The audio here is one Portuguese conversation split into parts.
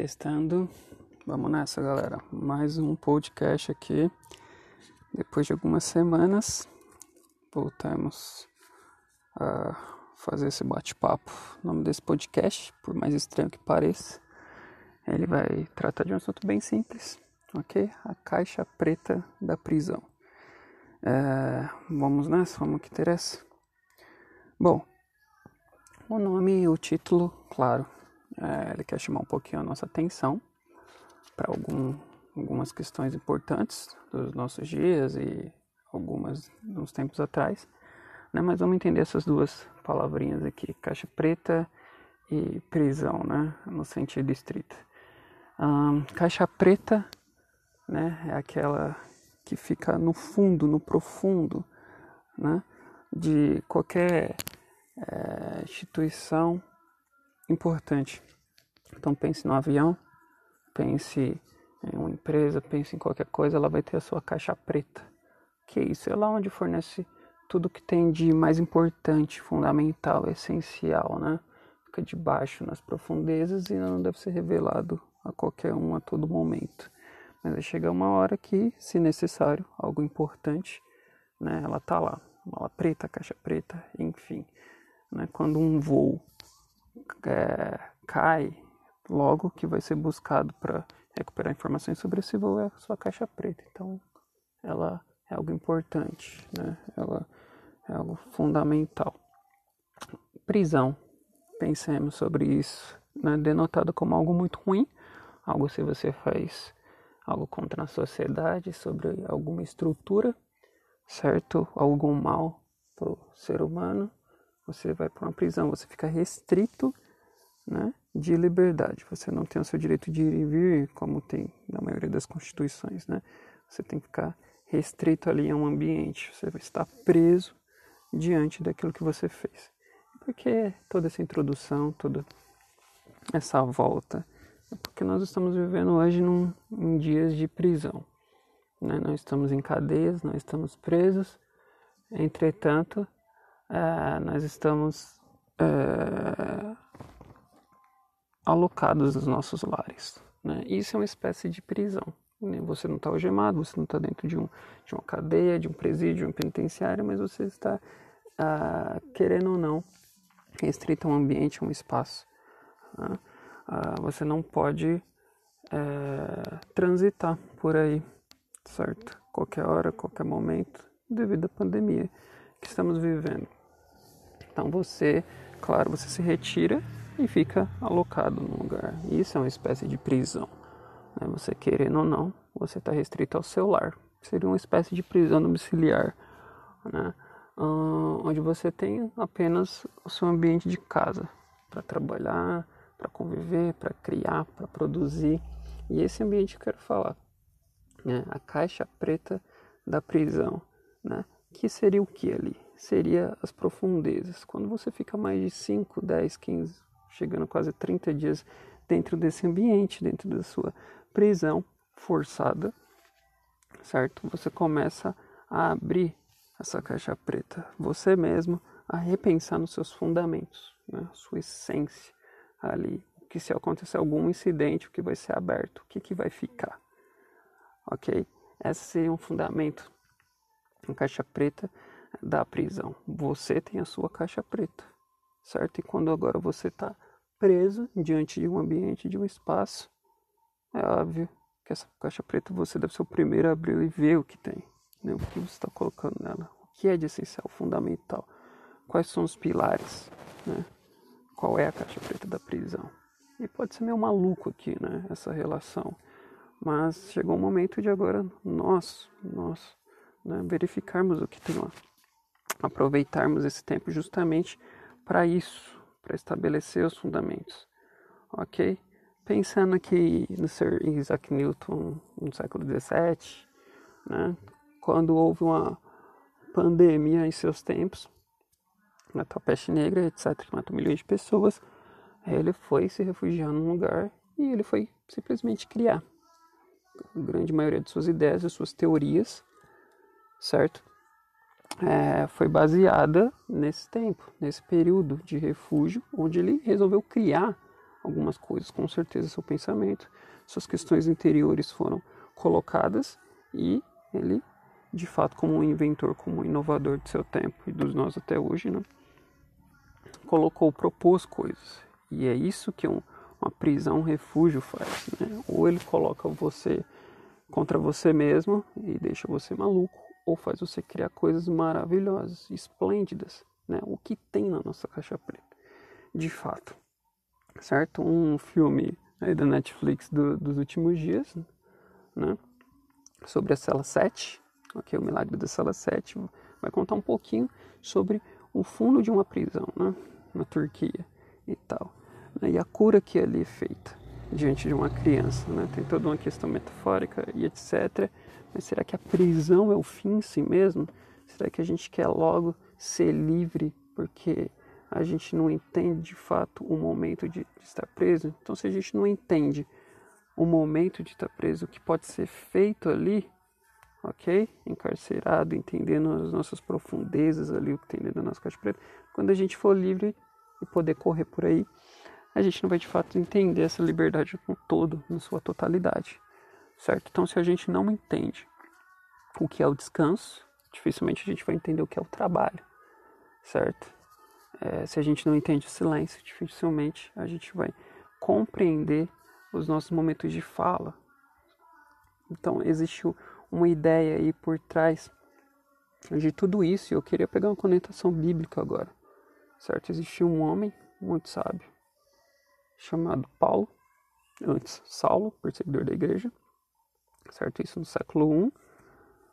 Testando. Vamos nessa, galera. Mais um podcast aqui. Depois de algumas semanas, voltamos a fazer esse bate-papo. O nome desse podcast, por mais estranho que pareça, ele vai tratar de um assunto bem simples, ok? A caixa preta da prisão. É, vamos nessa, vamos que interessa. Bom, o nome e o título, claro, é, ele quer chamar um pouquinho a nossa atenção para algum, algumas questões importantes dos nossos dias e algumas uns tempos atrás. Né? Mas vamos entender essas duas palavrinhas aqui, caixa preta e prisão, né? no sentido estrito. Um, caixa preta né? é aquela que fica no fundo, no profundo né? de qualquer é, instituição importante. Então pense no avião, pense em uma empresa, pense em qualquer coisa, ela vai ter a sua caixa preta. Que é isso é lá onde fornece tudo que tem de mais importante, fundamental, essencial, né? Fica debaixo nas profundezas e não deve ser revelado a qualquer um a todo momento. Mas vai chegar uma hora que, se necessário, algo importante, né? Ela tá lá, mala preta, caixa preta, enfim. Né? Quando um voo é, cai, logo que vai ser buscado para recuperar informações sobre esse voo é a sua caixa preta. Então, ela é algo importante, né? Ela é algo fundamental. Prisão, pensemos sobre isso, né? denotado como algo muito ruim, algo se você faz algo contra a sociedade, sobre alguma estrutura, certo? Algum mal para o ser humano, você vai para uma prisão, você fica restrito né, de liberdade. Você não tem o seu direito de ir e vir, como tem na maioria das constituições. Né? Você tem que ficar restrito ali a um ambiente, você vai estar preso diante daquilo que você fez. Por que toda essa introdução, toda essa volta? É porque nós estamos vivendo hoje num, em dias de prisão. Né? Nós estamos em cadeias, nós estamos presos. Entretanto, é, nós estamos é, alocados nos nossos lares. Né? Isso é uma espécie de prisão. Né? Você não está algemado, você não está dentro de, um, de uma cadeia, de um presídio, de um penitenciário, mas você está, ah, querendo ou não, restrito a um ambiente, a um espaço. Né? Ah, você não pode é, transitar por aí, certo? Qualquer hora, qualquer momento, devido à pandemia que estamos vivendo. Então você, claro, você se retira e fica alocado num lugar. Isso é uma espécie de prisão. Né? Você querendo ou não, você está restrito ao seu lar. Seria uma espécie de prisão domiciliar, né? Uh, onde você tem apenas o seu ambiente de casa para trabalhar, para conviver, para criar, para produzir. E esse ambiente que eu quero falar, né? a caixa preta da prisão, né? que seria o que ali? Seria as profundezas. Quando você fica mais de 5, 10, 15, chegando quase 30 dias dentro desse ambiente, dentro da sua prisão forçada, certo? Você começa a abrir essa caixa preta, você mesmo a repensar nos seus fundamentos, né? sua essência ali, que se acontecer algum incidente, o que vai ser aberto, o que, que vai ficar, ok? Esse seria um fundamento, uma caixa preta da prisão. Você tem a sua caixa preta, certo? E quando agora você está preso diante de um ambiente, de um espaço, é óbvio que essa caixa preta você deve ser o primeiro a abrir e ver o que tem, né? o que você está colocando nela, o que é de essencial, fundamental, quais são os pilares, né? qual é a caixa preta da prisão. E pode ser meio maluco aqui, né, essa relação, mas chegou o momento de agora nós, nós, né, verificarmos o que tem lá, aproveitarmos esse tempo justamente para isso, para estabelecer os fundamentos, ok? Pensando aqui no Sir Isaac Newton no século XVII, né? quando houve uma pandemia em seus tempos, na peste negra, etc., que matou milhões de pessoas, ele foi se refugiar num lugar e ele foi simplesmente criar a grande maioria de suas ideias, de suas teorias, certo? É, foi baseada nesse tempo, nesse período de refúgio, onde ele resolveu criar algumas coisas, com certeza seu pensamento, suas questões interiores foram colocadas e ele, de fato, como um inventor, como um inovador de seu tempo e dos nós até hoje, né, colocou, propôs coisas. E é isso que um, uma prisão, um refúgio faz. Né? Ou ele coloca você contra você mesmo e deixa você maluco, ou faz você criar coisas maravilhosas, esplêndidas, né? O que tem na nossa caixa preta, de fato, certo? Um filme aí da Netflix do, dos últimos dias, né? Sobre a cela 7, ok? O milagre da cela 7, vai contar um pouquinho sobre o fundo de uma prisão, né? Na Turquia e tal. Né? E a cura que ali é feita diante de uma criança, né? Tem toda uma questão metafórica e etc. Mas será que a prisão é o fim em si mesmo? Será que a gente quer logo ser livre porque a gente não entende de fato o momento de, estar preso? Então, se a gente não entende o momento de estar preso, o que pode ser feito ali, ok? Encarcerado, entendendo as nossas profundezas ali, o que tem dentro da nossa caixa preta, quando a gente for livre e poder correr por aí, a gente não vai de fato entender essa liberdade no todo, na sua totalidade, certo? Então, se a gente não entende o que é o descanso, dificilmente a gente vai entender o que é o trabalho, certo? É, se a gente não entende o silêncio, dificilmente a gente vai compreender os nossos momentos de fala. Então, existe uma ideia aí por trás de tudo isso, e eu queria pegar uma conotação bíblica agora, certo? Existiu um homem muito sábio, chamado Paulo, antes Saulo, perseguidor da igreja, certo? Isso no século I,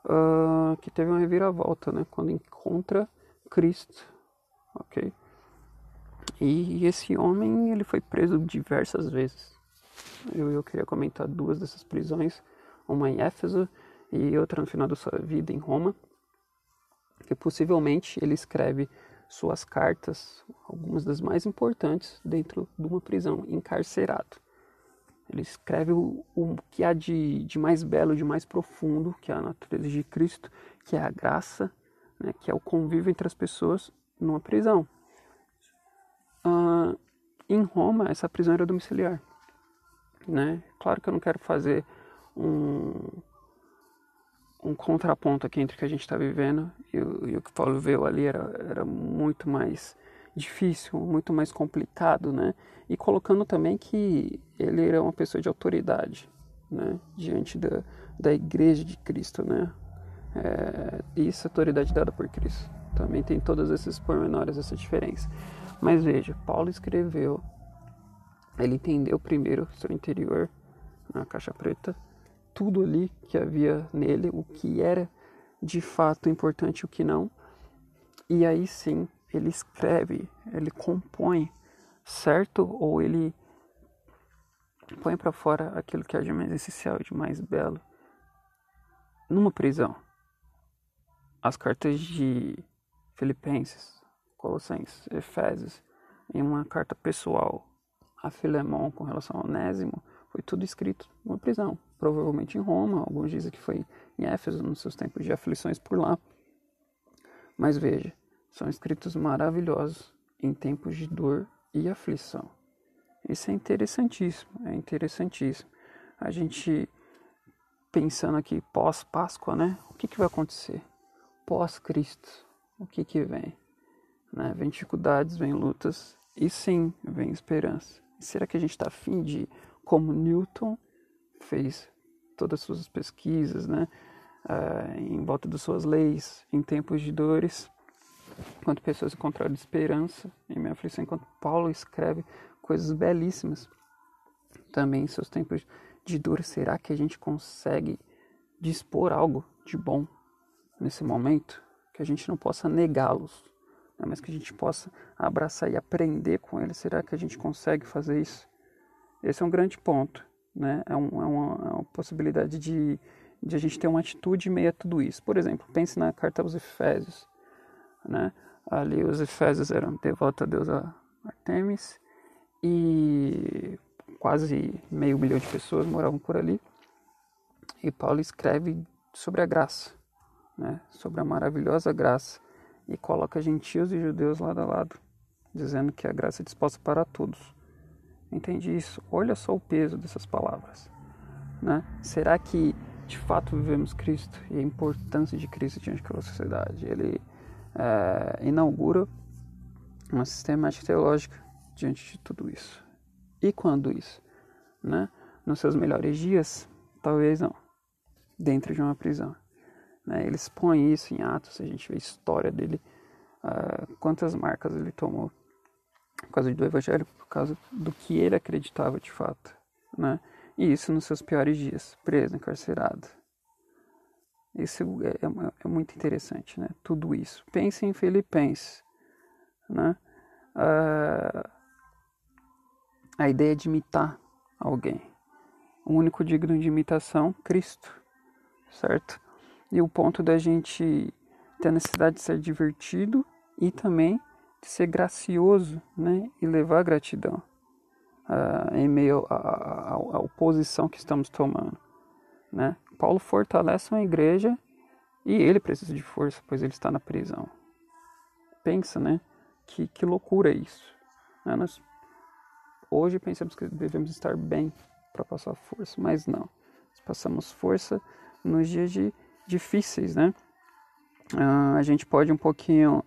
uh, que teve uma reviravolta, né? Quando encontra Cristo, ok? E esse homem, ele foi preso diversas vezes. Eu, eu queria comentar duas dessas prisões, uma em Éfeso e outra no final da sua vida em Roma, que possivelmente ele escreve suas cartas, algumas das mais importantes, dentro de uma prisão, encarcerado. Ele escreve o, o que há de, de, mais belo, de mais profundo, que é a natureza de Cristo, que é a graça, né, que é o convívio entre as pessoas numa prisão. Uh, em Roma, essa prisão era domiciliar. Né? Claro que eu não quero fazer um, um contraponto aqui entre o que a gente está vivendo e o, e o, que Paulo veio ali era, era muito mais difícil, muito mais complicado, né? E colocando também que ele era uma pessoa de autoridade, né? Diante da, da igreja de Cristo, né? É, isso é autoridade dada por Cristo. Também tem todos esses pormenores, essa diferença. Mas veja, Paulo escreveu, ele entendeu primeiro seu interior na caixa preta, tudo ali que havia nele, o que era de fato importante o que não. E aí sim, ele escreve, ele compõe, certo? Ou ele põe para fora aquilo que é de mais essencial, de mais belo, numa prisão. As cartas de Filipenses, Colossenses, Efésios, em uma carta pessoal a Filemon com relação ao Onésimo, foi tudo escrito numa prisão provavelmente em Roma, alguns dizem que foi em Éfeso, nos seus tempos de aflições por lá. Mas veja, são escritos maravilhosos em tempos de dor e aflição. Isso é interessantíssimo, é interessantíssimo. A gente pensando aqui pós-Páscoa, né? O que, que vai acontecer? Pós-Cristo, o que que vem? Né? Vem dificuldades, vem lutas e sim, vem esperança. Será que a gente está afim de, como Newton, fez todas as suas pesquisas, né, uh, em volta das suas leis, em tempos de dores, enquanto pessoas encontraram esperança em minha aflição, enquanto Paulo escreve coisas belíssimas também em seus tempos de dor, será que a gente consegue dispor algo de bom nesse momento? Que a gente não possa negá-los, né? mas que a gente possa abraçar e aprender com eles. Será que a gente consegue fazer isso? Esse é um grande ponto né? É, um, é, uma, é uma, possibilidade de, de a gente ter uma atitude meio a tudo isso. Por exemplo, pense na carta aos Efésios, né? Ali os Efésios eram devotos Deus a Artemis e quase meio milhão de pessoas moravam por ali. E Paulo escreve sobre a graça, né? Sobre a maravilhosa graça e coloca gentios e judeus lado a lado, dizendo que a graça é disposta para todos. Entende isso? Olha só o peso dessas palavras. Né? Será que de fato vivemos Cristo e a importância de Cristo diante da sociedade? Ele é, inaugura uma sistemática teológica diante de tudo isso. E quando isso? Né? Nos seus melhores dias? Talvez não. Dentro de uma prisão. Né? Ele expõe isso em Atos, a gente vê a história dele, uh, quantas marcas ele tomou por causa do Evangelho, por causa do que ele acreditava de fato. Né? E isso nos seus piores dias, preso, encarcerado. Isso é, é, é muito interessante, né? Tudo isso. Pense em Filipenses, né? Uh, a ideia de imitar alguém. O único digno de imitação, Cristo, certo? E o ponto da gente ter a necessidade de ser divertido e também de ser gracioso, né? E levar gratidão uh, em meio à oposição que estamos tomando, né? Paulo fortalece uma igreja e ele precisa de força, pois ele está na prisão. Pensa, né? Que, que loucura isso. Né? Nós hoje pensamos que devemos estar bem para passar força, mas não. Nós passamos força nos dias de, difíceis, né? Uh, a gente pode um pouquinho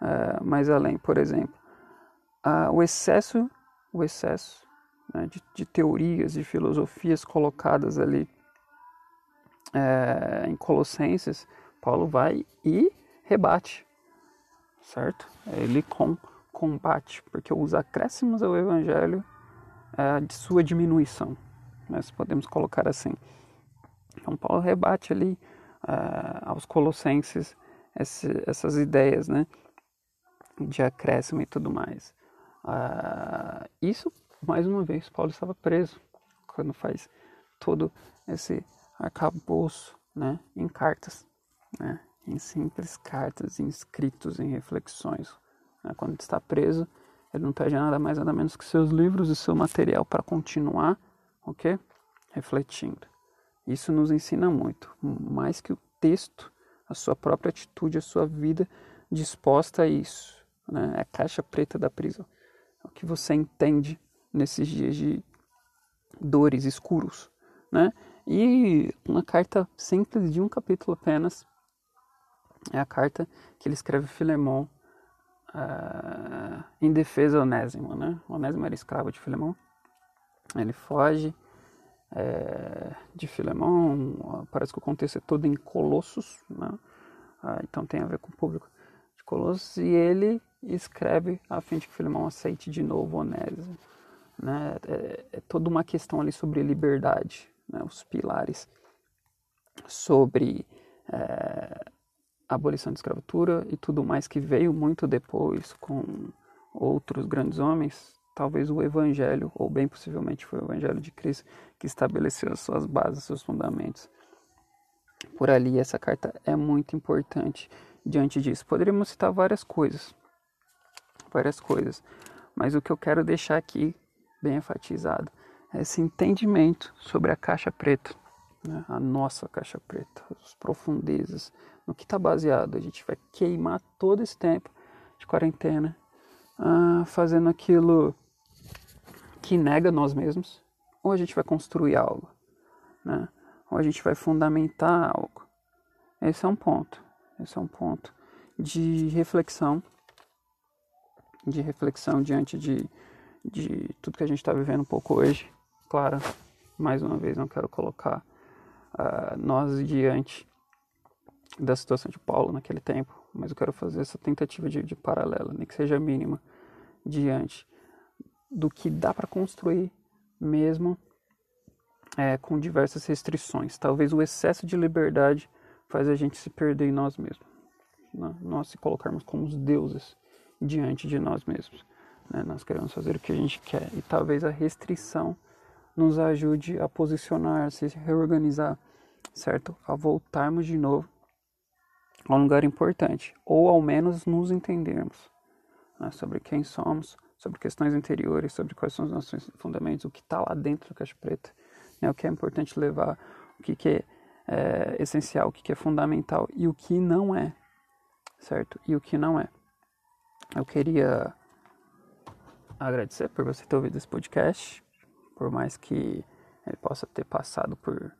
uh, mais além, por exemplo, uh, o excesso, o excesso né, de, de, teorias, de filosofias colocadas ali eh, em Colossenses, Paulo vai e rebate, certo? Ele com, combate, porque os acréscimos ao Evangelho é de sua diminuição, nós podemos colocar assim. Então Paulo rebate ali uh, aos Colossenses esse, essas ideias, né, de acréscimo e tudo mais. Uh, isso, mais uma vez, Paulo estava preso quando faz todo esse arcabouço, né, em cartas, né, em simples cartas, em escritos, em reflexões. Né, quando está preso, ele não pede nada mais nada menos que seus livros e seu material para continuar, ok? Refletindo. Isso nos ensina muito, mais que o texto, a sua própria atitude, a sua vida disposta a isso. Né? É a caixa preta da prisão. É o que você entende nesses dias de dores escuros. Né? E uma carta simples de um capítulo apenas é a carta que ele escreve a Filemão uh, em defesa de Onésimo, né? Onésimo era escravo de Filemão. Ele foge é, de Filemão, parece que o contexto é todo em Colossos, né? Uh, então tem a ver com o público de Colossos, e ele escreve a fim de que Filemão aceite de novo Onésimo. Né? É, é toda uma questão ali sobre liberdade, né? os pilares sobre é, abolição da escravatura e tudo mais que veio muito depois com outros grandes homens, talvez o Evangelho, ou bem possivelmente foi o Evangelho de Cristo, que estabeleceu as suas bases, seus fundamentos. Por ali, essa carta é muito importante diante disso. Poderíamos citar várias coisas, várias coisas, mas o que eu quero deixar aqui, bem enfatizado, esse entendimento sobre a caixa preta, né? a nossa caixa preta, as profundezas, no que está baseado. A gente vai queimar todo esse tempo de quarentena ah, fazendo aquilo que nega nós mesmos, ou a gente vai construir algo, né? ou a gente vai fundamentar algo. Esse é um ponto. Esse é um ponto de reflexão, de reflexão diante de, de tudo que a gente está vivendo um pouco hoje. Claro, mais uma vez, não quero colocar uh, nós diante da situação de Paulo naquele tempo, mas eu quero fazer essa tentativa de, de paralelo, nem que seja mínima, diante do que dá para construir mesmo é, com diversas restrições. Talvez o excesso de liberdade faz a gente se perder em nós mesmos, né? nós se colocarmos como os deuses diante de nós mesmos. Né? Nós queremos fazer o que a gente quer e talvez a restrição nos ajude a posicionar, se reorganizar, certo? A voltarmos de novo a um lugar importante, ou ao menos nos entendermos né, sobre quem somos, sobre questões interiores, sobre quais são os nossos fundamentos, o que está lá dentro da caixa preta, né, o que é importante levar, o que, que é, é essencial, o que, que é fundamental e o que não é, certo? E o que não é. Eu queria agradecer por você ter ouvido esse podcast, por mais que ele possa ter passado por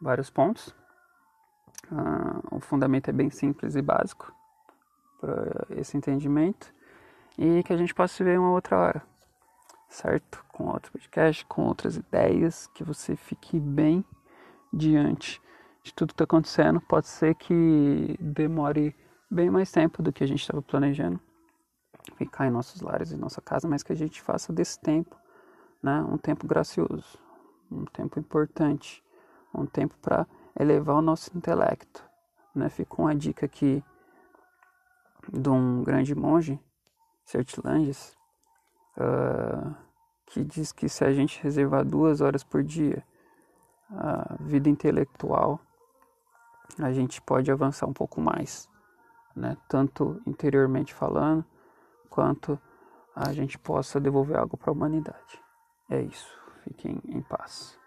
vários pontos. Uh, o fundamento é bem simples e básico para esse entendimento e que a gente possa se ver uma outra hora, certo? Com outro podcast, com outras ideias, que você fique bem diante de tudo que está acontecendo. Pode ser que demore bem mais tempo do que a gente estava planejando ficar em nossos lares e nossa casa, mas que a gente faça desse tempo né, um tempo gracioso, um tempo importante, um tempo para elevar o nosso intelecto. Né? Ficou uma dica aqui de um grande monge, Sertilanges, uh, que diz que se a gente reservar duas horas por dia a vida intelectual, a gente pode avançar um pouco mais, né? tanto interiormente falando, quanto a gente possa devolver algo para a humanidade. É isso. Fiquem em paz.